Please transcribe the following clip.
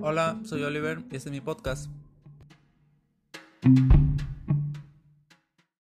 Hola, soy Oliver y este es mi podcast.